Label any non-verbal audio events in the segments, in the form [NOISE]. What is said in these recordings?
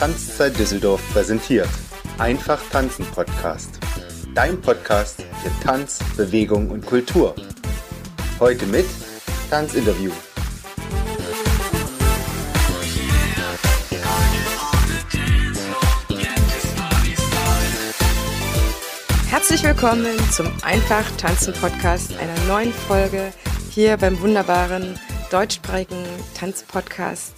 Tanzzeit Düsseldorf präsentiert. Einfach tanzen Podcast. Dein Podcast für Tanz, Bewegung und Kultur. Heute mit Tanzinterview. Herzlich willkommen zum Einfach Tanzen Podcast, einer neuen Folge hier beim wunderbaren deutschsprachigen Tanzpodcast.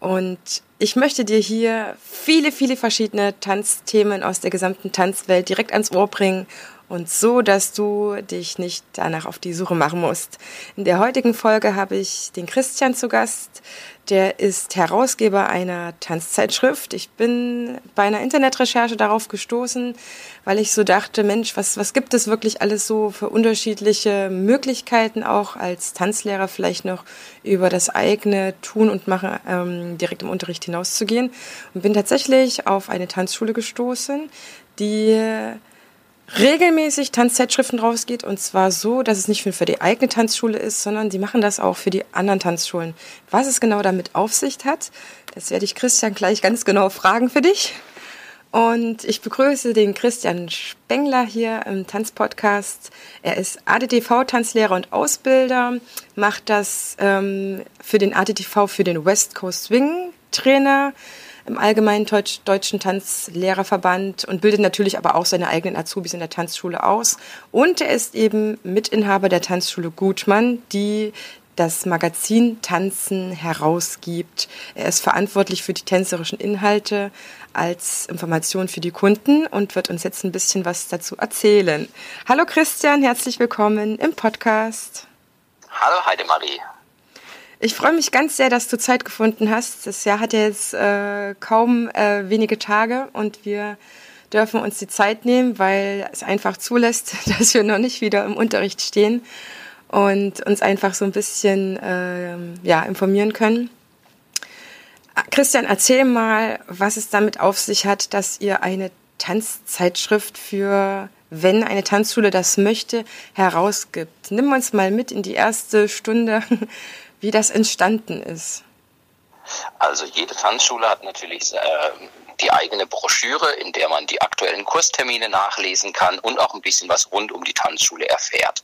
Und ich möchte dir hier viele, viele verschiedene Tanzthemen aus der gesamten Tanzwelt direkt ans Ohr bringen und so, dass du dich nicht danach auf die Suche machen musst. In der heutigen Folge habe ich den Christian zu Gast. Der ist Herausgeber einer Tanzzeitschrift. Ich bin bei einer Internetrecherche darauf gestoßen, weil ich so dachte, Mensch, was, was gibt es wirklich alles so für unterschiedliche Möglichkeiten auch als Tanzlehrer vielleicht noch über das eigene Tun und Machen ähm, direkt im Unterricht hinauszugehen. Und bin tatsächlich auf eine Tanzschule gestoßen, die regelmäßig Tanzzeitschriften rausgeht und zwar so, dass es nicht nur für die eigene Tanzschule ist, sondern die machen das auch für die anderen Tanzschulen. Was es genau damit auf sich hat, das werde ich Christian gleich ganz genau fragen für dich. Und ich begrüße den Christian Spengler hier im Tanzpodcast. Er ist ADTV-Tanzlehrer und Ausbilder, macht das ähm, für den ADTV, für den West Coast Swing Trainer im Allgemeinen Deutschen Tanzlehrerverband und bildet natürlich aber auch seine eigenen Azubis in der Tanzschule aus. Und er ist eben Mitinhaber der Tanzschule Gutmann, die das Magazin Tanzen herausgibt. Er ist verantwortlich für die tänzerischen Inhalte als Information für die Kunden und wird uns jetzt ein bisschen was dazu erzählen. Hallo Christian, herzlich willkommen im Podcast. Hallo Heidemarie. Ich freue mich ganz sehr, dass du Zeit gefunden hast. Das Jahr hat ja jetzt äh, kaum äh, wenige Tage und wir dürfen uns die Zeit nehmen, weil es einfach zulässt, [LAUGHS] dass wir noch nicht wieder im Unterricht stehen und uns einfach so ein bisschen äh, ja, informieren können. Christian, erzähl mal, was es damit auf sich hat, dass ihr eine Tanzzeitschrift für wenn eine Tanzschule das möchte, herausgibt. Nimm uns mal mit in die erste Stunde [LAUGHS] wie das entstanden ist. Also jede Tanzschule hat natürlich äh, die eigene Broschüre, in der man die aktuellen Kurstermine nachlesen kann und auch ein bisschen was rund um die Tanzschule erfährt.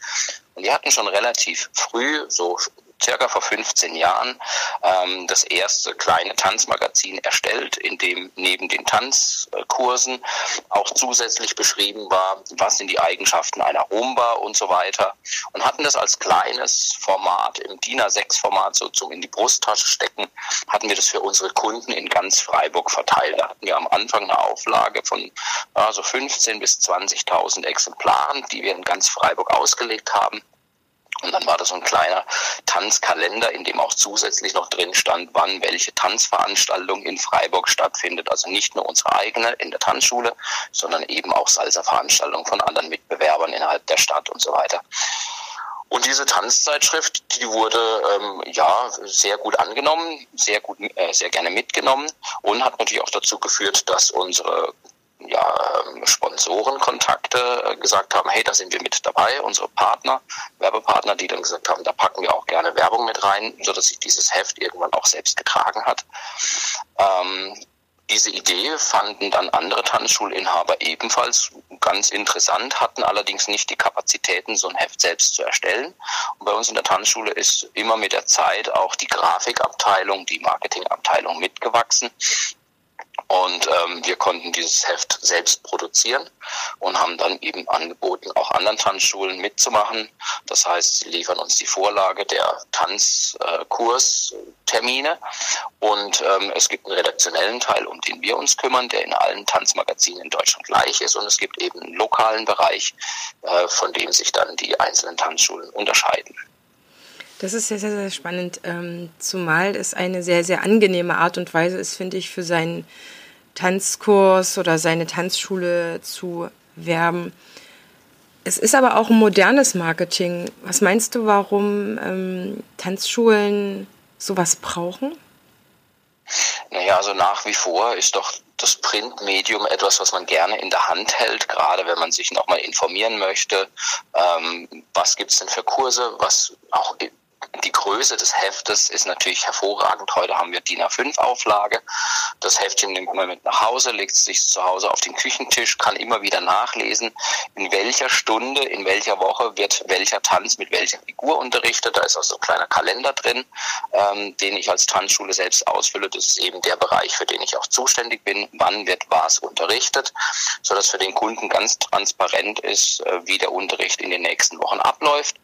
Und die hatten schon relativ früh, so circa vor 15 Jahren ähm, das erste kleine Tanzmagazin erstellt, in dem neben den Tanzkursen auch zusätzlich beschrieben war, was sind die Eigenschaften einer Rumba und so weiter und hatten das als kleines Format im DIN A6-Format so zum in die Brusttasche stecken, hatten wir das für unsere Kunden in ganz Freiburg verteilt. Da hatten wir am Anfang eine Auflage von also 15 bis 20.000 Exemplaren, die wir in ganz Freiburg ausgelegt haben. Und dann war das so ein kleiner Tanzkalender, in dem auch zusätzlich noch drin stand, wann welche Tanzveranstaltung in Freiburg stattfindet. Also nicht nur unsere eigene in der Tanzschule, sondern eben auch Salsa-Veranstaltungen von anderen Mitbewerbern innerhalb der Stadt und so weiter. Und diese Tanzzeitschrift, die wurde ähm, ja sehr gut angenommen, sehr gut, äh, sehr gerne mitgenommen und hat natürlich auch dazu geführt, dass unsere ja, ähm, Sponsorenkontakte äh, gesagt haben, hey, da sind wir mit dabei, unsere Partner, Werbepartner, die dann gesagt haben, da packen wir auch gerne Werbung mit rein, so dass sich dieses Heft irgendwann auch selbst getragen hat. Ähm, diese Idee fanden dann andere Tanzschulinhaber ebenfalls ganz interessant, hatten allerdings nicht die Kapazitäten, so ein Heft selbst zu erstellen. Und bei uns in der Tanzschule ist immer mit der Zeit auch die Grafikabteilung, die Marketingabteilung mitgewachsen. Und ähm, wir konnten dieses Heft selbst produzieren und haben dann eben angeboten, auch anderen Tanzschulen mitzumachen. Das heißt, sie liefern uns die Vorlage der Tanzkurstermine äh, und ähm, es gibt einen redaktionellen Teil, um den wir uns kümmern, der in allen Tanzmagazinen in Deutschland gleich ist und es gibt eben einen lokalen Bereich, äh, von dem sich dann die einzelnen Tanzschulen unterscheiden. Das ist sehr, sehr, sehr spannend, ähm, zumal es eine sehr, sehr angenehme Art und Weise ist, finde ich, für seinen Tanzkurs oder seine Tanzschule zu werben. Es ist aber auch ein modernes Marketing. Was meinst du, warum ähm, Tanzschulen sowas brauchen? Naja, also nach wie vor ist doch das Printmedium etwas, was man gerne in der Hand hält, gerade wenn man sich nochmal informieren möchte. Ähm, was gibt's denn für Kurse, was auch die Größe des Heftes ist natürlich hervorragend. Heute haben wir DIN A5 Auflage. Das Heftchen nimmt man mit nach Hause, legt sich zu Hause auf den Küchentisch, kann immer wieder nachlesen, in welcher Stunde, in welcher Woche wird welcher Tanz mit welcher Figur unterrichtet. Da ist also ein kleiner Kalender drin, ähm, den ich als Tanzschule selbst ausfülle. Das ist eben der Bereich, für den ich auch zuständig bin. Wann wird was unterrichtet, sodass für den Kunden ganz transparent ist, äh, wie der Unterricht in den nächsten Wochen abläuft.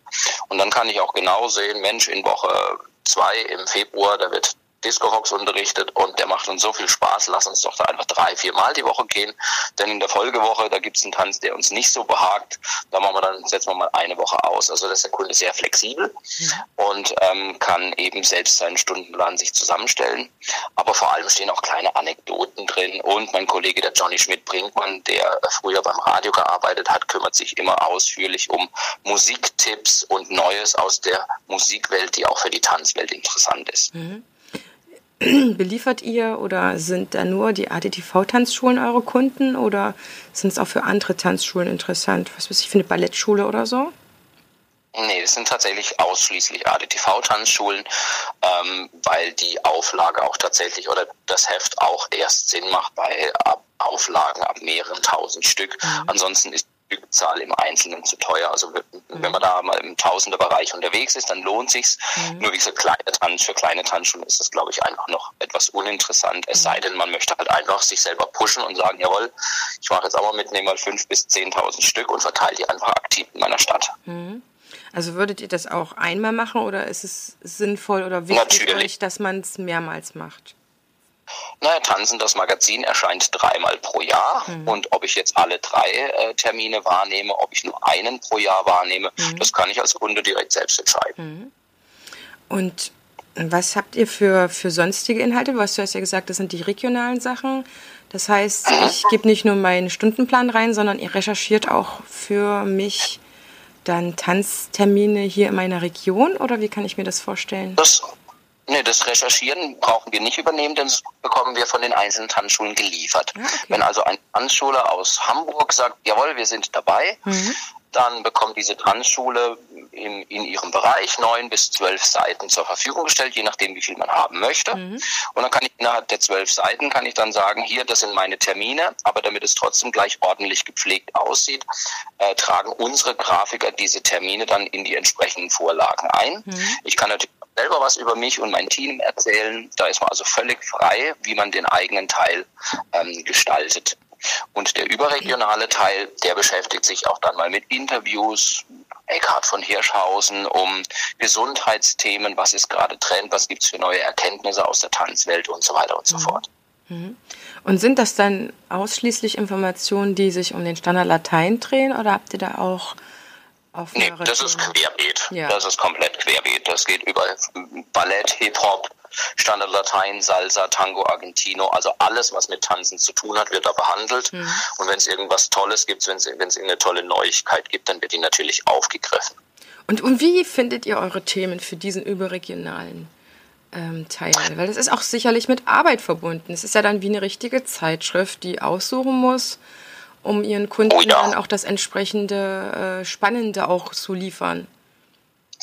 Und dann kann ich auch genau sehen, Mensch, in Woche zwei im Februar, da wird Disco Rocks unterrichtet und der macht uns so viel Spaß, lass uns doch da einfach drei, vier Mal die Woche gehen. Denn in der Folgewoche, da gibt es einen Tanz, der uns nicht so behagt. Da machen wir dann, setzen wir mal eine Woche aus. Also da ist der Kunde sehr flexibel mhm. und ähm, kann eben selbst seinen Stundenplan sich zusammenstellen. Aber vor allem stehen auch kleine Anekdoten drin. Und mein Kollege, der Johnny Schmidt-Brinkmann, der früher beim Radio gearbeitet hat, kümmert sich immer ausführlich um Musiktipps und Neues aus der Musikwelt, die auch für die Tanzwelt interessant ist. Mhm. [CLEARS THROAT] beliefert ihr oder sind da nur die ADTV-Tanzschulen eure Kunden oder sind es auch für andere Tanzschulen interessant? Was weiß ich, für eine Ballettschule oder so? Nee, es sind tatsächlich ausschließlich ADTV-Tanzschulen, ähm, weil die Auflage auch tatsächlich oder das Heft auch erst Sinn macht bei Auflagen ab mehreren tausend Stück. Mhm. Ansonsten ist Stückzahl im Einzelnen zu teuer. Also wenn man da mal im Tausenderbereich unterwegs ist, dann lohnt sich's. Mhm. Nur wie gesagt, kleine Tanz, für kleine Tanzschulen ist das, glaube ich, einfach noch etwas uninteressant. Es mhm. sei denn, man möchte halt einfach sich selber pushen und sagen, jawohl, ich mache jetzt auch mal mit, nehme mal fünf bis zehntausend Stück und verteile die einfach aktiv in meiner Stadt. Mhm. Also würdet ihr das auch einmal machen oder ist es sinnvoll oder wichtig, Natürlich. dass man es mehrmals macht? Naja, Tanzen, das Magazin erscheint dreimal pro Jahr mhm. und ob ich jetzt alle drei äh, Termine wahrnehme, ob ich nur einen pro Jahr wahrnehme, mhm. das kann ich als Kunde direkt selbst entscheiden. Mhm. Und was habt ihr für, für sonstige Inhalte? Du hast ja gesagt, das sind die regionalen Sachen. Das heißt, [CLEARS THROAT] ich gebe nicht nur meinen Stundenplan rein, sondern ihr recherchiert auch für mich dann Tanztermine hier in meiner Region oder wie kann ich mir das vorstellen? Das Nee, das Recherchieren brauchen wir nicht übernehmen, denn das bekommen wir von den einzelnen Tanzschulen geliefert. Ah, okay. Wenn also eine Tanzschule aus Hamburg sagt, jawohl, wir sind dabei, mhm. Dann bekommt diese Tanzschule in, in ihrem Bereich neun bis zwölf Seiten zur Verfügung gestellt, je nachdem, wie viel man haben möchte. Mhm. Und dann kann ich innerhalb der zwölf Seiten kann ich dann sagen, hier, das sind meine Termine, aber damit es trotzdem gleich ordentlich gepflegt aussieht, äh, tragen unsere Grafiker diese Termine dann in die entsprechenden Vorlagen ein. Mhm. Ich kann natürlich selber was über mich und mein Team erzählen. Da ist man also völlig frei, wie man den eigenen Teil ähm, gestaltet. Und der überregionale Teil, der beschäftigt sich auch dann mal mit Interviews, Eckhard von Hirschhausen, um Gesundheitsthemen, was ist gerade Trend, was gibt es für neue Erkenntnisse aus der Tanzwelt und so weiter und so mhm. fort. Mhm. Und sind das dann ausschließlich Informationen, die sich um den Standard Latein drehen oder habt ihr da auch auf nee, das ist querbeet. Ja. Das ist komplett querbeet. Das geht über Ballett, Hip-Hop, Standard Latein, Salsa, Tango, Argentino. Also alles, was mit Tanzen zu tun hat, wird da behandelt. Mhm. Und wenn es irgendwas Tolles gibt, wenn es irgendeine tolle Neuigkeit gibt, dann wird die natürlich aufgegriffen. Und, und wie findet ihr eure Themen für diesen überregionalen ähm, Teil? Weil das ist auch sicherlich mit Arbeit verbunden. Es ist ja dann wie eine richtige Zeitschrift, die aussuchen muss, um ihren Kunden oh ja. dann auch das entsprechende äh, Spannende auch zu liefern.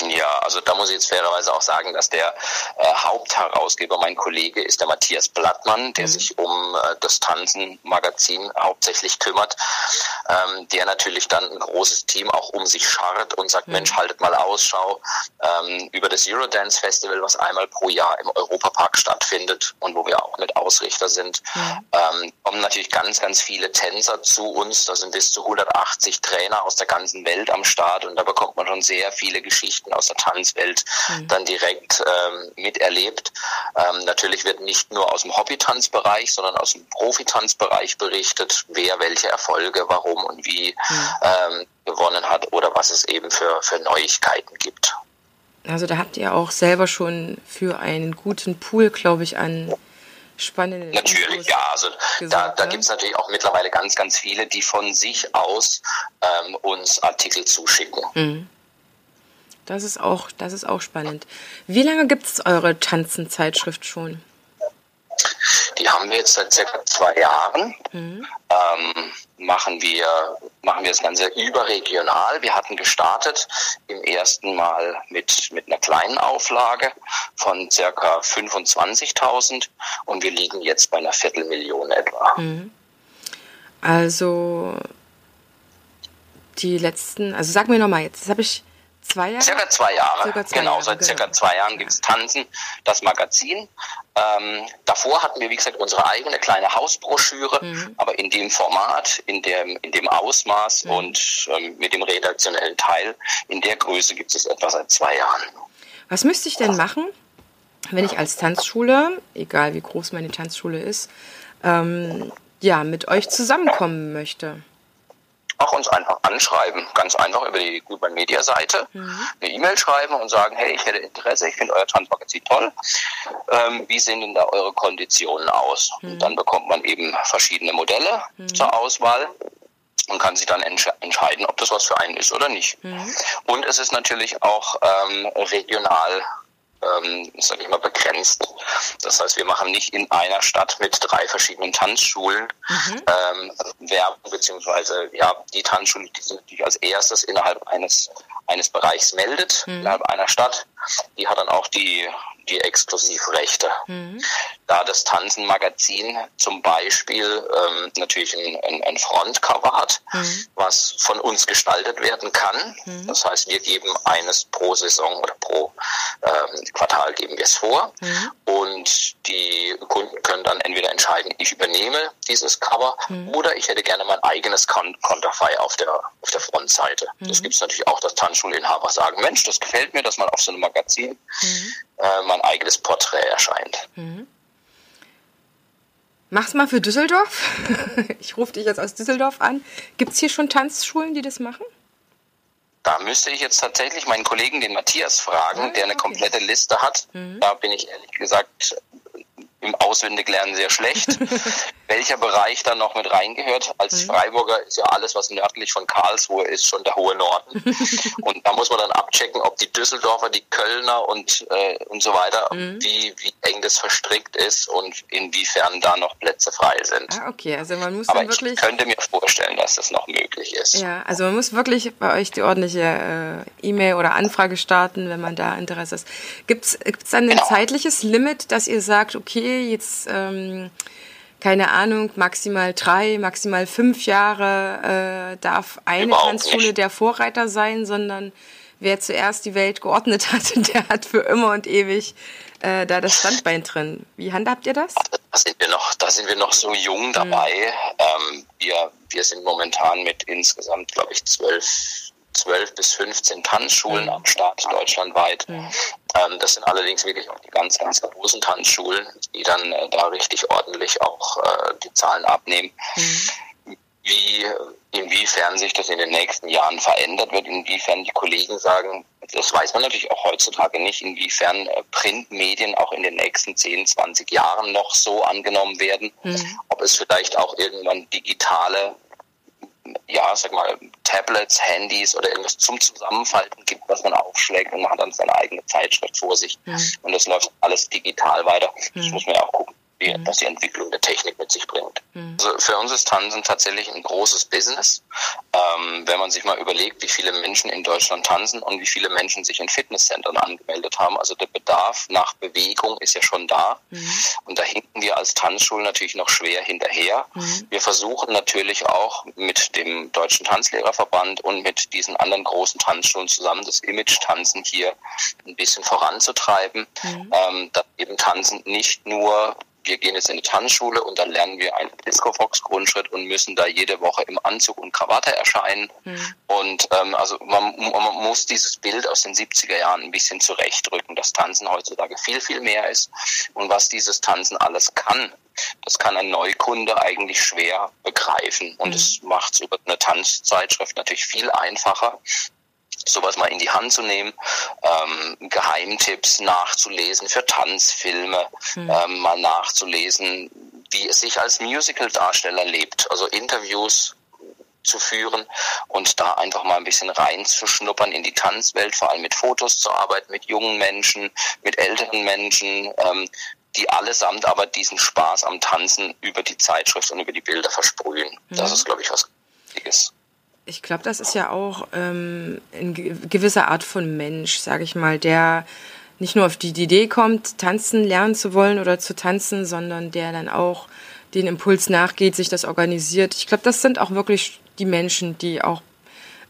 Ja, also da muss ich jetzt fairerweise auch sagen, dass der äh, Hauptherausgeber, mein Kollege, ist der Matthias Blattmann, der mhm. sich um äh, das Tanzen-Magazin hauptsächlich kümmert, ähm, der natürlich dann ein großes Team auch um sich scharrt und sagt, mhm. Mensch, haltet mal Ausschau ähm, über das Eurodance Festival, was einmal pro Jahr im Europapark stattfindet und wo wir auch mit Ausrichter sind. Mhm. Ähm, kommen natürlich ganz, ganz viele Tänzer zu uns. Da sind bis zu 180 Trainer aus der ganzen Welt am Start und da bekommt man schon sehr viele Geschichten Geschichten aus der Tanzwelt mhm. dann direkt ähm, miterlebt. Ähm, natürlich wird nicht nur aus dem Hobby-Tanzbereich, sondern aus dem Profi-Tanzbereich berichtet, wer welche Erfolge, warum und wie mhm. ähm, gewonnen hat oder was es eben für, für Neuigkeiten gibt. Also da habt ihr auch selber schon für einen guten Pool, glaube ich, an spannenden Natürlich, Infos ja. Also gesorgt, da, da gibt es natürlich auch mittlerweile ganz, ganz viele, die von sich aus ähm, uns Artikel zuschicken. Mhm. Das ist auch, das ist auch spannend. Wie lange gibt es eure Tanzenzeitschrift schon? die haben wir jetzt seit circa zwei Jahren. Mhm. Ähm, machen wir machen wir das Ganze überregional. Wir hatten gestartet im ersten Mal mit mit einer kleinen Auflage von circa 25.000 und wir liegen jetzt bei einer Viertelmillion etwa. Mhm. Also die letzten, also sag mir nochmal jetzt, das habe ich Zwei Jahre? Circa zwei Jahre. Circa zwei genau, Jahre, seit circa genau. zwei Jahren gibt es Tanzen, das Magazin. Ähm, davor hatten wir, wie gesagt, unsere eigene kleine Hausbroschüre, mhm. aber in dem Format, in dem, in dem Ausmaß mhm. und ähm, mit dem redaktionellen Teil, in der Größe gibt es etwa seit zwei Jahren. Was müsste ich denn machen, wenn ich als Tanzschule, egal wie groß meine Tanzschule ist, ähm, ja, mit euch zusammenkommen möchte? Auch uns einfach anschreiben, ganz einfach über die Goodman Media Seite, mhm. eine E-Mail schreiben und sagen, hey, ich hätte Interesse, ich finde euer Tanzmagazin toll. Ähm, wie sehen denn da eure Konditionen aus? Mhm. Und dann bekommt man eben verschiedene Modelle mhm. zur Auswahl und kann sich dann entsch entscheiden, ob das was für einen ist oder nicht. Mhm. Und es ist natürlich auch ähm, regional ähm, sage ich mal, begrenzt. Das heißt, wir machen nicht in einer Stadt mit drei verschiedenen Tanzschulen mhm. ähm, Werbung, beziehungsweise ja, die Tanzschule, die sich natürlich als erstes innerhalb eines, eines Bereichs meldet, mhm. innerhalb einer Stadt, die hat dann auch die die Exklusivrechte. Mhm. Da das Tanzen-Magazin zum Beispiel ähm, natürlich ein, ein, ein, Frontcover hat, mhm. was von uns gestaltet werden kann. Mhm. Das heißt, wir geben eines pro Saison oder pro ähm, Quartal geben wir es vor. Mhm. Und die Kunden können dann entweder entscheiden, ich übernehme dieses Cover mhm. oder ich hätte gerne mein eigenes Konterfei auf der, auf der Frontseite. Das mhm. gibt es natürlich auch, dass Tanzschulinhaber sagen, Mensch, das gefällt mir, dass man auf so einem Magazin äh, mein eigenes Porträt erscheint. Mhm. Mach's mal für Düsseldorf. [LAUGHS] ich rufe dich jetzt aus Düsseldorf an. Gibt es hier schon Tanzschulen, die das machen? Da müsste ich jetzt tatsächlich meinen Kollegen, den Matthias, fragen, ah, der eine okay. komplette Liste hat. Mhm. Da bin ich ehrlich gesagt im Auswendiglernen sehr schlecht. [LAUGHS] Welcher Bereich da noch mit reingehört? Als mhm. Freiburger ist ja alles, was nördlich von Karlsruhe ist, schon der hohe Norden. [LAUGHS] und da muss man dann abchecken, ob die Düsseldorfer, die Kölner und, äh, und so weiter, mhm. wie, wie eng das verstrickt ist und inwiefern da noch Plätze frei sind. Ah, okay, also man muss Aber wirklich. Ich könnte mir vorstellen, dass das noch möglich ist. Ja, also man muss wirklich bei euch die ordentliche äh, E-Mail oder Anfrage starten, wenn man da Interesse ist. Gibt es dann ein genau. zeitliches Limit, dass ihr sagt, okay, jetzt, ähm, keine Ahnung, maximal drei, maximal fünf Jahre äh, darf eine Überhaupt Tanzschule nicht. der Vorreiter sein, sondern wer zuerst die Welt geordnet hat, [LAUGHS] der hat für immer und ewig äh, da das Standbein drin. Wie handhabt ihr das? Da sind wir noch, da sind wir noch so jung dabei. Mhm. Ähm, wir, wir sind momentan mit insgesamt, glaube ich, zwölf 12 bis 15 Tanzschulen mhm. am Start deutschlandweit. Mhm. Ähm, das sind allerdings wirklich auch die ganz, ganz großen Tanzschulen, die dann äh, da richtig ordentlich auch äh, die Zahlen abnehmen. Mhm. Wie, inwiefern sich das in den nächsten Jahren verändert wird, inwiefern die Kollegen sagen, das weiß man natürlich auch heutzutage nicht, inwiefern äh, Printmedien auch in den nächsten 10, 20 Jahren noch so angenommen werden, mhm. ob es vielleicht auch irgendwann digitale ja, sag mal, Tablets, Handys oder irgendwas zum Zusammenfalten gibt, was man aufschlägt und man hat dann seine eigene Zeitschrift vor sich. Mhm. Und das läuft alles digital weiter. Das mhm. muss man ja auch gucken die, mhm. was die Entwicklung der Technik mit sich bringt. Mhm. Also für uns ist Tanzen tatsächlich ein großes Business. Ähm, wenn man sich mal überlegt, wie viele Menschen in Deutschland tanzen und wie viele Menschen sich in Fitnesszentren angemeldet haben. Also der Bedarf nach Bewegung ist ja schon da. Mhm. Und da hinken wir als Tanzschulen natürlich noch schwer hinterher. Mhm. Wir versuchen natürlich auch mit dem Deutschen Tanzlehrerverband und mit diesen anderen großen Tanzschulen zusammen das Image-Tanzen hier ein bisschen voranzutreiben. Mhm. Ähm, dass eben Tanzen nicht nur wir gehen jetzt in die Tanzschule und dann lernen wir einen Disco-Fox-Grundschritt und müssen da jede Woche im Anzug und Krawatte erscheinen. Mhm. Und ähm, also man, man, muss dieses Bild aus den 70er Jahren ein bisschen zurechtrücken, dass Tanzen heutzutage viel, viel mehr ist und was dieses Tanzen alles kann. Das kann ein Neukunde eigentlich schwer begreifen und es mhm. macht es über eine Tanzzeitschrift natürlich viel einfacher, sowas mal in die Hand zu nehmen, ähm, Geheimtipps nachzulesen für Tanzfilme, mhm. ähm, mal nachzulesen, wie es sich als Musical-Darsteller lebt, also Interviews zu führen und da einfach mal ein bisschen reinzuschnuppern in die Tanzwelt, vor allem mit Fotos zu arbeiten, mit jungen Menschen, mit älteren Menschen, ähm, die allesamt aber diesen Spaß am Tanzen über die Zeitschrift und über die Bilder versprühen. Mhm. Das ist, glaube ich, was Wichtiges. Ich glaube, das ist ja auch ähm, eine gewisse Art von Mensch, sage ich mal, der nicht nur auf die Idee kommt, tanzen lernen zu wollen oder zu tanzen, sondern der dann auch den Impuls nachgeht, sich das organisiert. Ich glaube, das sind auch wirklich die Menschen, die auch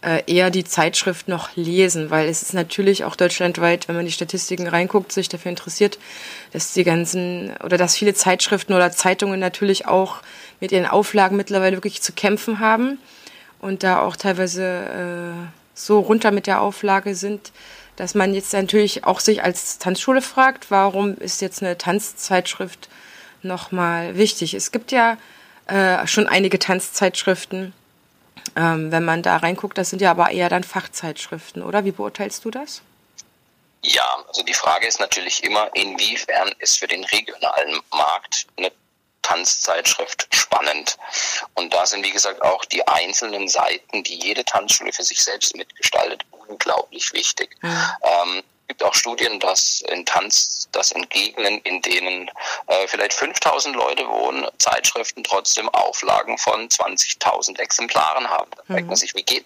äh, eher die Zeitschrift noch lesen, weil es ist natürlich auch deutschlandweit, wenn man die Statistiken reinguckt, sich dafür interessiert, dass die ganzen oder dass viele Zeitschriften oder Zeitungen natürlich auch mit ihren Auflagen mittlerweile wirklich zu kämpfen haben und da auch teilweise äh, so runter mit der Auflage sind, dass man jetzt natürlich auch sich als Tanzschule fragt, warum ist jetzt eine Tanzzeitschrift nochmal wichtig? Es gibt ja äh, schon einige Tanzzeitschriften. Ähm, wenn man da reinguckt, das sind ja aber eher dann Fachzeitschriften, oder? Wie beurteilst du das? Ja, also die Frage ist natürlich immer, inwiefern ist für den regionalen Markt eine Tanzzeitschrift spannend. Und da sind, wie gesagt, auch die einzelnen Seiten, die jede Tanzschule für sich selbst mitgestaltet, unglaublich wichtig. Mhm. Ähm, gibt auch Studien, dass in Tanz, dass in Gegenden, in denen äh, vielleicht 5000 Leute wohnen, Zeitschriften trotzdem Auflagen von 20.000 Exemplaren haben. Da fragt man mhm. sich, wie geht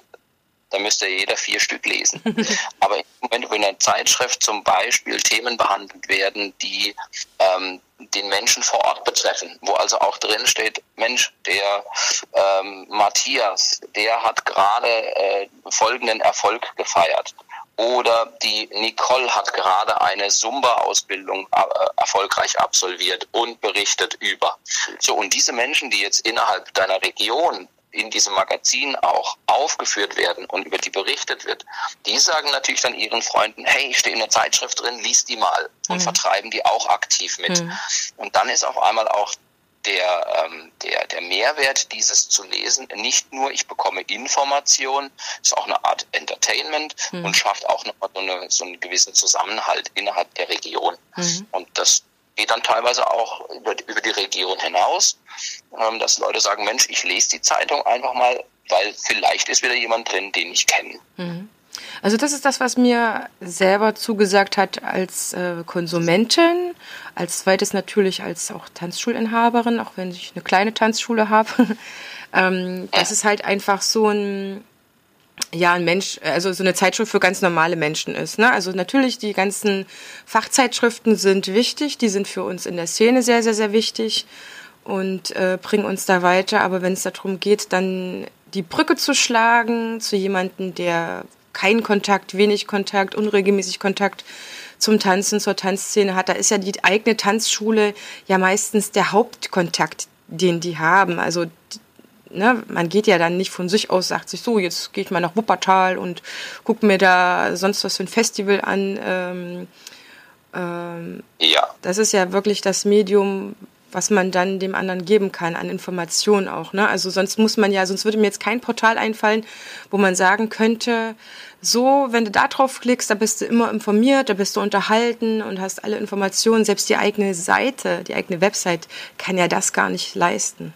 da müsste jeder vier Stück lesen. [LAUGHS] Aber wenn in einer Zeitschrift zum Beispiel Themen behandelt werden, die ähm, den Menschen vor Ort betreffen, wo also auch drin steht, Mensch, der ähm, Matthias, der hat gerade äh, folgenden Erfolg gefeiert. Oder die Nicole hat gerade eine Zumba-Ausbildung äh, erfolgreich absolviert und berichtet über. So, und diese Menschen, die jetzt innerhalb deiner Region in diesem Magazin auch aufgeführt werden und über die berichtet wird, die sagen natürlich dann ihren Freunden, hey, ich stehe in der Zeitschrift drin, lies die mal und mhm. vertreiben die auch aktiv mit. Mhm. Und dann ist auf einmal auch der, ähm, der, der Mehrwert dieses zu lesen, nicht nur ich bekomme Information, ist auch eine Art Entertainment mhm. und schafft auch nochmal so, eine, so einen gewissen Zusammenhalt innerhalb der Region. Mhm. Und das geht dann teilweise auch über, über die Region hinaus, ähm, dass Leute sagen, Mensch, ich lese die Zeitung einfach mal, weil vielleicht ist wieder jemand drin, den ich kenne. Mhm. Also das ist das, was mir selber zugesagt hat als äh, Konsumentin, als zweites natürlich als auch Tanzschulinhaberin, auch wenn ich eine kleine Tanzschule habe. [LAUGHS] ähm, das ist halt einfach so ein ja ein Mensch, also so eine Zeitschrift für ganz normale Menschen ist. Ne? Also natürlich, die ganzen Fachzeitschriften sind wichtig, die sind für uns in der Szene sehr, sehr, sehr wichtig und äh, bringen uns da weiter. Aber wenn es darum geht, dann die Brücke zu schlagen zu jemandem, der keinen Kontakt, wenig Kontakt, unregelmäßig Kontakt zum Tanzen, zur Tanzszene hat, da ist ja die eigene Tanzschule ja meistens der Hauptkontakt, den die haben. Also ne, man geht ja dann nicht von sich aus, sagt sich so, jetzt gehe ich mal nach Wuppertal und gucke mir da sonst was für ein Festival an. Ähm, ähm, ja. Das ist ja wirklich das Medium, was man dann dem anderen geben kann an Informationen auch. Ne? Also sonst muss man ja, sonst würde mir jetzt kein Portal einfallen, wo man sagen könnte, so, wenn du da drauf klickst, da bist du immer informiert, da bist du unterhalten und hast alle Informationen. Selbst die eigene Seite, die eigene Website kann ja das gar nicht leisten.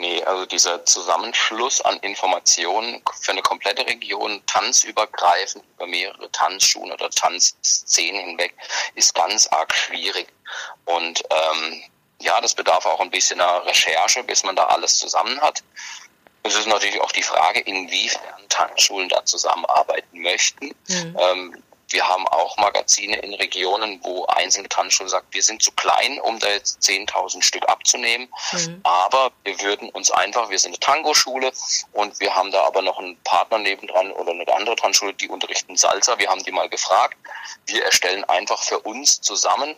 Nee, also dieser Zusammenschluss an Informationen für eine komplette Region, tanzübergreifend, über mehrere Tanzschulen oder Tanzszenen hinweg, ist ganz arg schwierig. Und ähm, ja, das bedarf auch ein bisschen einer Recherche, bis man da alles zusammen hat. Es ist natürlich auch die Frage, inwiefern Tanzschulen da zusammenarbeiten möchten. Mhm. Ähm, wir haben auch Magazine in Regionen, wo einzelne Tanzschulen sagen, wir sind zu klein, um da jetzt 10.000 Stück abzunehmen. Mhm. Aber wir würden uns einfach, wir sind eine Tango-Schule und wir haben da aber noch einen Partner nebendran oder eine andere Tanzschule, die unterrichten Salsa. Wir haben die mal gefragt. Wir erstellen einfach für uns zusammen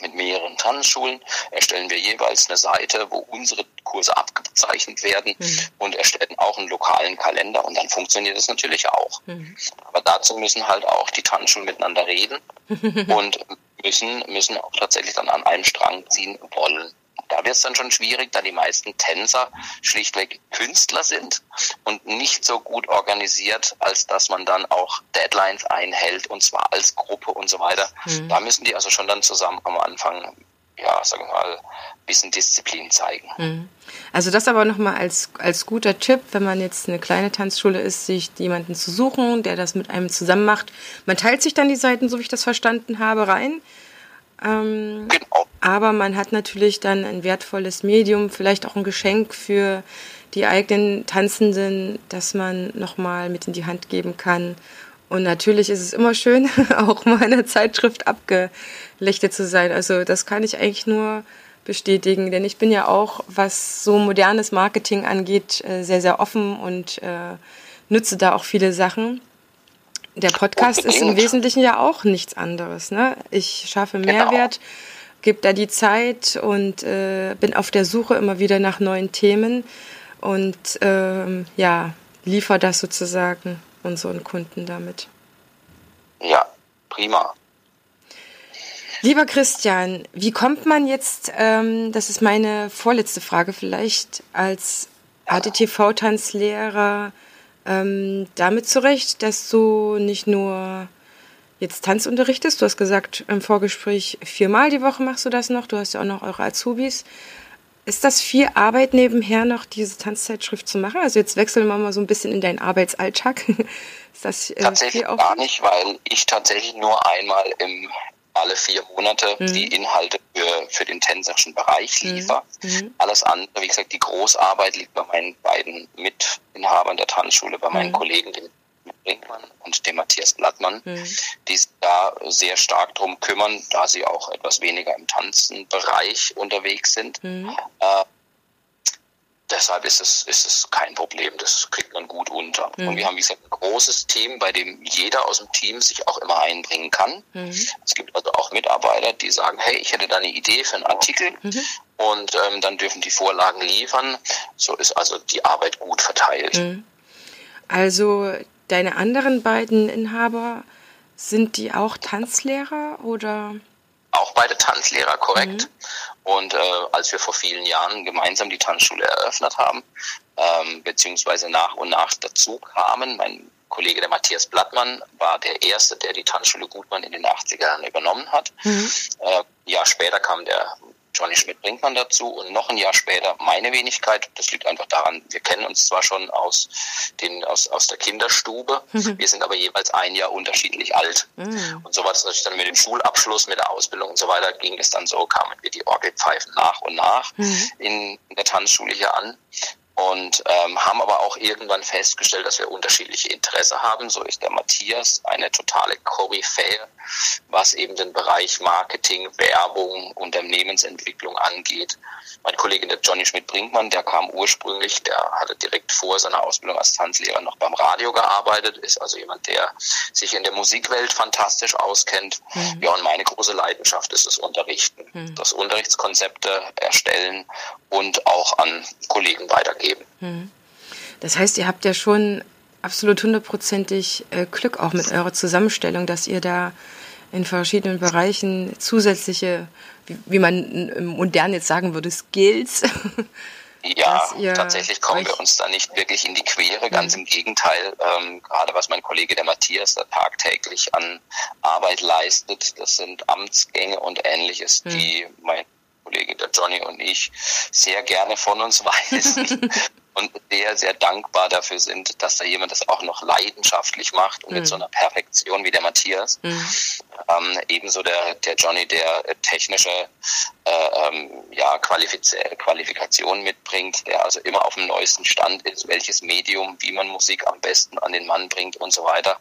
mit mehreren Tanzschulen erstellen wir jeweils eine Seite, wo unsere Kurse abgezeichnet werden mhm. und erstellen auch einen lokalen Kalender und dann funktioniert das natürlich auch. Mhm. Aber dazu müssen halt auch die Tanzschulen miteinander reden [LAUGHS] und müssen, müssen auch tatsächlich dann an einem Strang ziehen wollen. Da wird es dann schon schwierig, da die meisten Tänzer schlichtweg Künstler sind und nicht so gut organisiert, als dass man dann auch Deadlines einhält und zwar als Gruppe und so weiter. Mhm. Da müssen die also schon dann zusammen am Anfang, ja, sagen wir mal, ein bisschen Disziplin zeigen. Mhm. Also das aber nochmal als, als guter Tipp, wenn man jetzt eine kleine Tanzschule ist, sich jemanden zu suchen, der das mit einem zusammen macht. Man teilt sich dann die Seiten, so wie ich das verstanden habe, rein Ähm, genau. Aber man hat natürlich dann ein wertvolles Medium, vielleicht auch ein Geschenk für die eigenen Tanzenden, das man nochmal mit in die Hand geben kann. Und natürlich ist es immer schön, [LAUGHS] auch mal in der Zeitschrift abgelichtet zu sein. Also das kann ich eigentlich nur bestätigen, denn ich bin ja auch, was so modernes Marketing angeht, äh, sehr, sehr offen und äh, nütze da auch viele Sachen. Der Podcast ist im Wesentlichen ja auch nichts anderes. Ne? Ich schaffe genau. Mehrwert, genau. Gebe da die Zeit und äh, bin auf der Suche immer wieder nach neuen Themen und ähm, ja, liefere das sozusagen unseren Kunden damit. Ja, prima. Lieber Christian, wie kommt man jetzt, ähm, das ist meine vorletzte Frage vielleicht, als ADTV-Tanzlehrer ähm, damit zurecht, dass du nicht nur jetzt Tanz unterrichtest, du hast gesagt im Vorgespräch, viermal die Woche machst du das noch, du hast ja auch noch eure Azubis. Ist das viel Arbeit nebenher noch, diese Tanzzeitschrift zu machen? Also jetzt wechseln wir mal so ein bisschen in deinen Arbeitsalltag. [LAUGHS] Ist das äh, tatsächlich gar nicht, weil ich tatsächlich nur einmal im alle vier Monate mhm. die Inhalte für, für den tänzerischen Bereich mhm. liefere. Mhm. Alles andere, wie gesagt, die Großarbeit liegt bei meinen beiden Mitinhabern der Tanzschule, bei meinen mhm. Kollegen, dem Brinkmann und dem Matthias Blattmann, mhm. die sich da sehr stark drum kümmern, da sie auch etwas weniger im Tanzenbereich unterwegs sind. Mhm. Äh, deshalb ist es, ist es kein Problem. Das kriegt man gut unter. Mhm. Und wir haben, wie gesagt, ein großes Team, bei dem jeder aus dem Team sich auch immer einbringen kann. Mhm. Es gibt also auch Mitarbeiter, die sagen, hey, ich hätte da eine Idee für einen Artikel. Mhm. Und ähm, dann dürfen die Vorlagen liefern. So ist also die Arbeit gut verteilt. Mhm. Also deine anderen beiden Inhaber, sind die auch Tanzlehrer oder? Auch beide Tanzlehrer, korrekt. Mhm. Und äh, als wir vor vielen Jahren gemeinsam die Tanzschule eröffnet haben, ähm, beziehungsweise nach und nach dazu kamen, mein Kollege der Matthias Blattmann war der Erste, der die Tanzschule Gutmann in den 80er Jahren übernommen hat. Mhm. Äh, ein Jahr später kam der Johnny Schmidt-Brinkmann dazu und noch ein Jahr später meine Wenigkeit. Das liegt einfach daran, wir kennen uns zwar schon aus, den, aus, aus der Kinderstube, mhm. wir sind aber jeweils ein Jahr unterschiedlich alt. Mhm. Und so war das natürlich dann mit dem Schulabschluss, mit der Ausbildung und so weiter, ging es dann so, kamen wir die Orgelpfeifen nach und nach mhm. in, in der Tanzschule hier an und ähm, haben aber auch irgendwann festgestellt, dass wir unterschiedliche Interesse haben. So ist der Matthias eine totale Koryphäe, was eben den Bereich Marketing, Werbung, Unternehmensentwicklung angeht. Mein Kollege der Johnny Schmidt-Brinkmann, der kam ursprünglich, der hatte direkt vor seiner Ausbildung als Tanzlehrer noch beim Radio gearbeitet, ist also jemand, der sich in der Musikwelt fantastisch auskennt. Mhm. Ja, und meine große Leidenschaft ist das Unterrichten, mhm. das Unterrichtskonzepte erstellen und auch an Kollegen weitergeben. Mhm. Das heißt, ihr habt ja schon absolut hundertprozentig äh, Glück auch mit eurer Zusammenstellung, dass ihr da in verschiedenen Bereichen zusätzliche, wie, wie man modern jetzt sagen würde, Skills. Ja, [LAUGHS] tatsächlich kommen wir uns da nicht wirklich in die Quere, ganz im Gegenteil. Ähm, gerade was mein Kollege der Matthias da tagtäglich an Arbeit leistet, das sind Amtsgänge und ähnliches, mhm. die mein Kollege der Johnny und ich sehr gerne von uns [LAUGHS] weisen und sehr, sehr dankbar dafür sind, dass da jemand das auch noch leidenschaftlich macht und mhm. mit so einer Perfektion wie der Matthias. Mhm. Ähm, ebenso der, der Johnny, der äh, technische äh, ähm, ja, Qualifiz Qualifikation mitbringt, der also immer auf dem neuesten Stand ist, welches Medium, wie man Musik am besten an den Mann bringt und so weiter.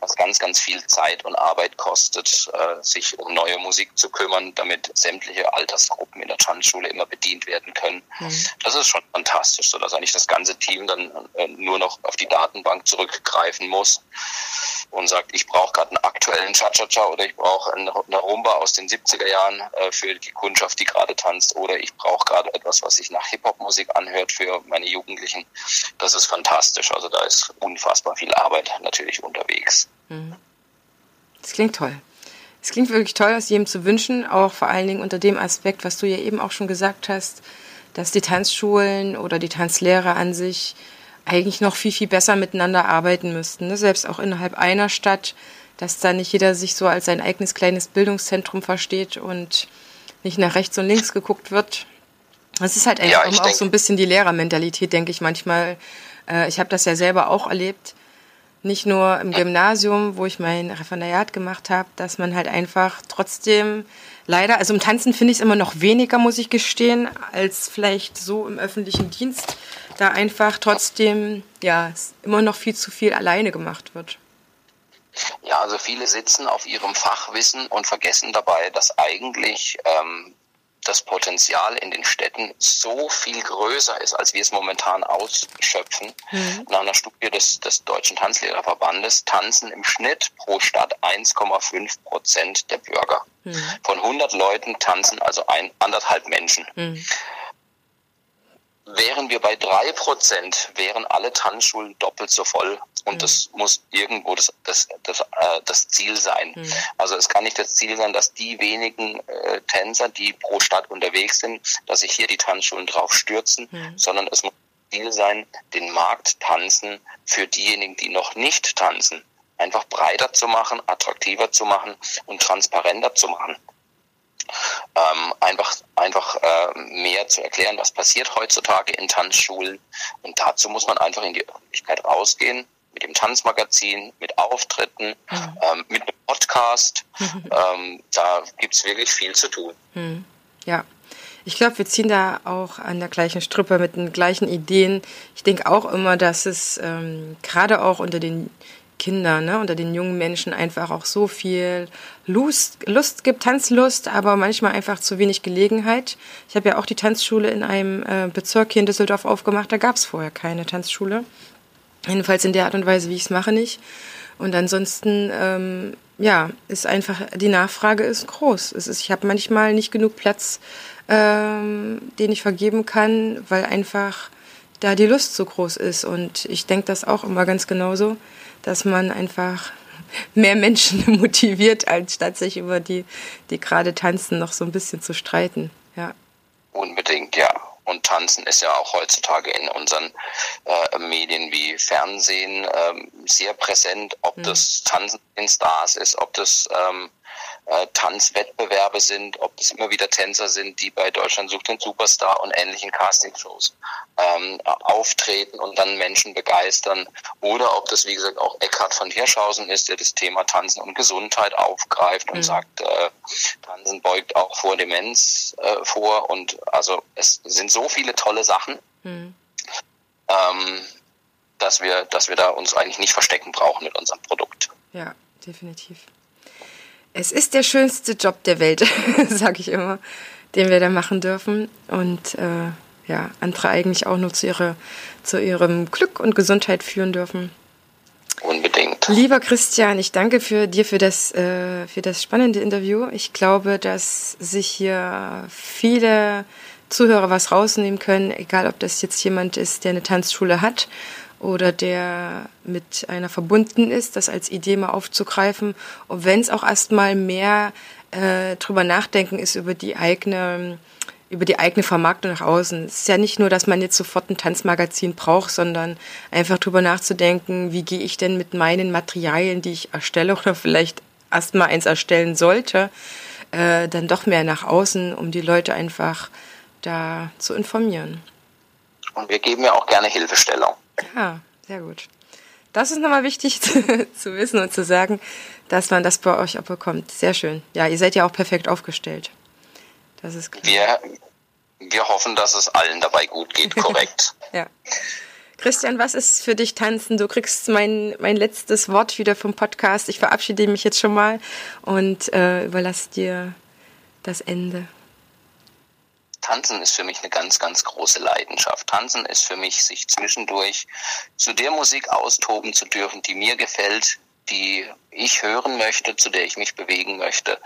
Was ganz, ganz viel Zeit und Arbeit kostet, äh, sich um neue Musik zu kümmern, damit sämtliche Altersgruppen in der Tanzschule immer bedient werden können. Mhm. Das ist schon fantastisch, sodass eigentlich das ganze Team dann äh, nur noch auf die Datenbank zurückgreifen muss und sagt, ich brauche gerade einen aktuellen Cha-Cha-Cha oder ich brauche eine Rumba aus den 70er Jahren äh, für die Kundschaft, die gerade tanzt oder ich brauche gerade etwas, was sich nach Hip-Hop-Musik anhört für meine Jugendlichen. Das ist fantastisch. Also da ist unfassbar viel Arbeit natürlich unterwegs. Mhm. Das klingt toll. Es klingt wirklich toll, aus jedem zu wünschen, auch vor allen Dingen unter dem Aspekt, was du ja eben auch schon gesagt hast, dass die Tanzschulen oder die Tanzlehrer an sich eigentlich noch viel, viel besser miteinander arbeiten müssten. Ne? Selbst auch innerhalb einer Stadt, dass da nicht jeder sich so als sein eigenes kleines Bildungszentrum versteht und nicht nach rechts und links geguckt wird. Das ist halt ja, auch so ein bisschen die Lehrermentalität, denke ich manchmal. Äh, ich habe das ja selber auch erlebt. nicht nur im Gymnasium, wo ich mein Referendariat gemacht habe, dass man halt einfach trotzdem leider, also im Tanzen finde ich es immer noch weniger, muss ich gestehen, als vielleicht so im öffentlichen Dienst, da einfach trotzdem ja immer noch viel zu viel alleine gemacht wird. Ja, also viele sitzen auf ihrem Fachwissen und vergessen dabei, dass eigentlich ähm, das Potenzial in den Städten so viel größer ist, als wir es momentan ausschöpfen. Mhm. Nach einer Studie des, des Deutschen Tanzlehrerverbandes tanzen im Schnitt pro Stadt 1,5 Prozent der Bürger. Mhm. Von 100 Leuten tanzen also ein, anderthalb Menschen. Mhm. Wären wir bei drei Prozent, wären alle Tanzschulen doppelt so voll. Und mhm. das muss irgendwo das, das, das, äh, das Ziel sein. Mhm. Also es kann nicht das Ziel sein, dass die wenigen äh, Tänzer, die pro Stadt unterwegs sind, dass sich hier die Tanzschulen drauf stürzen, mhm. sondern es muss Ziel sein, den Markt tanzen für diejenigen, die noch nicht tanzen, einfach breiter zu machen, attraktiver zu machen und transparenter zu machen ähm, einfach, einfach äh, mehr zu erklären, was passiert heutzutage in Tanzschulen. Und dazu muss man einfach in die Öffentlichkeit rausgehen, mit dem Tanzmagazin, mit Auftritten, mhm. ähm, mit einem Podcast. [LAUGHS] ähm, da gibt's wirklich viel zu tun. Mhm. Ja. Ich glaube, wir ziehen da auch an der gleichen Strippe mit den gleichen Ideen. Ich denke auch immer, dass es ähm, gerade auch unter den Kinder, ne, unter den jungen Menschen einfach auch so viel Lust, Lust gibt, Tanzlust, aber manchmal einfach zu wenig Gelegenheit. Ich habe ja auch die Tanzschule in einem äh, Bezirk hier in Düsseldorf aufgemacht, da gab es vorher keine Tanzschule. Jedenfalls in der Art und Weise, wie ich es mache, nicht. Und ansonsten, ähm, ja, ist einfach, die Nachfrage ist groß. Es ist, ich habe manchmal nicht genug Platz, ähm, den ich vergeben kann, weil einfach da die Lust so groß ist. Und ich denke das auch immer ganz genauso dass man einfach mehr Menschen [LAUGHS] motiviert, als statt sich über die, die gerade tanzen, noch so ein bisschen zu streiten. Ja. Unbedingt, ja. Und Tanzen ist ja auch heutzutage in unseren äh, Medien wie Fernsehen ähm, sehr präsent, ob mhm. das Tanzen in Stars ist, ob das ähm, äh, Tanzwettbewerbe sind, ob es immer wieder Tänzer sind, die bei Deutschland sucht den Superstar und ähnlichen Castingshows ähm, auftreten und dann Menschen begeistern. Oder ob das, wie gesagt, auch Eckhard von Hirschhausen ist, der das Thema Tanzen und Gesundheit aufgreift und mhm. sagt, äh, Tanzen beugt auch vor Demenz äh, vor. Und also es sind so viele tolle Sachen. Mhm. Ähm, dass wir, dass wir da uns eigentlich nicht verstecken brauchen mit unserem Produkt. Ja, definitiv. Es ist der schönste Job der Welt, [LAUGHS] sage ich immer, den wir da machen dürfen. Und äh, ja, andere eigentlich auch nur zu, ihre, zu ihrem Glück und Gesundheit führen dürfen. Unbedingt. Lieber Christian, ich danke für dir für das, äh, für das spannende Interview. Ich glaube, dass sich hier viele Zuhörer was rausnehmen können, egal ob das jetzt jemand ist, der eine Tanzschule hat oder der mit einer verbunden ist, das als Idee mal aufzugreifen. Und wenn es auch erstmal mehr äh, drüber nachdenken ist über die eigene über die eigene Vermarktung nach außen. Es ist ja nicht nur, dass man jetzt sofort ein Tanzmagazin braucht, sondern einfach drüber nachzudenken, wie gehe ich denn mit meinen Materialien, die ich erstelle oder vielleicht erstmal eins erstellen sollte, äh, dann doch mehr nach außen, um die Leute einfach da zu informieren. Und wir geben ja auch gerne Hilfestellung. Ja, sehr gut. Das ist nochmal wichtig [LAUGHS] zu, wissen und zu sagen, dass man das bei euch auch bekommt. Sehr schön. Ja, ihr seid ja auch perfekt aufgestellt. Das ist klar. Wir, wir hoffen, dass es allen dabei gut geht, korrekt. [LAUGHS] ja. Christian, was ist für dich Tanzen? Du kriegst mein, mein letztes Wort wieder vom Podcast. Ich verabschiede mich jetzt schon mal und äh, überlasse dir das Ende. Tanzen ist für mich eine ganz, ganz große Leidenschaft. Tanzen ist für mich, sich zwischendurch zu der Musik austoben zu dürfen, die mir gefällt, die ich hören möchte, zu der ich mich bewegen möchte.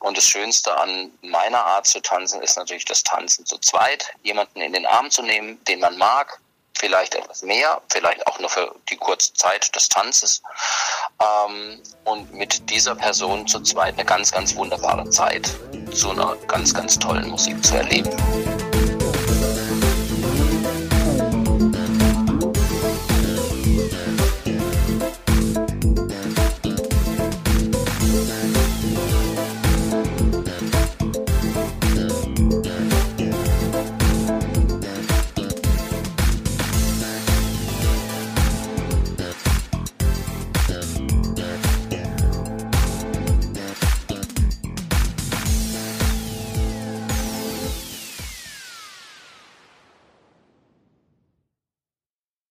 Und das Schönste an meiner Art zu tanzen ist natürlich das Tanzen zu zweit, jemanden in den Arm zu nehmen, den man mag, vielleicht etwas mehr, vielleicht auch nur für die kurze Zeit des Tanzes ähm, und mit dieser Person zu zweit eine ganz, ganz wunderbare Zeit zu einer ganz, ganz tollen Musik zu erleben.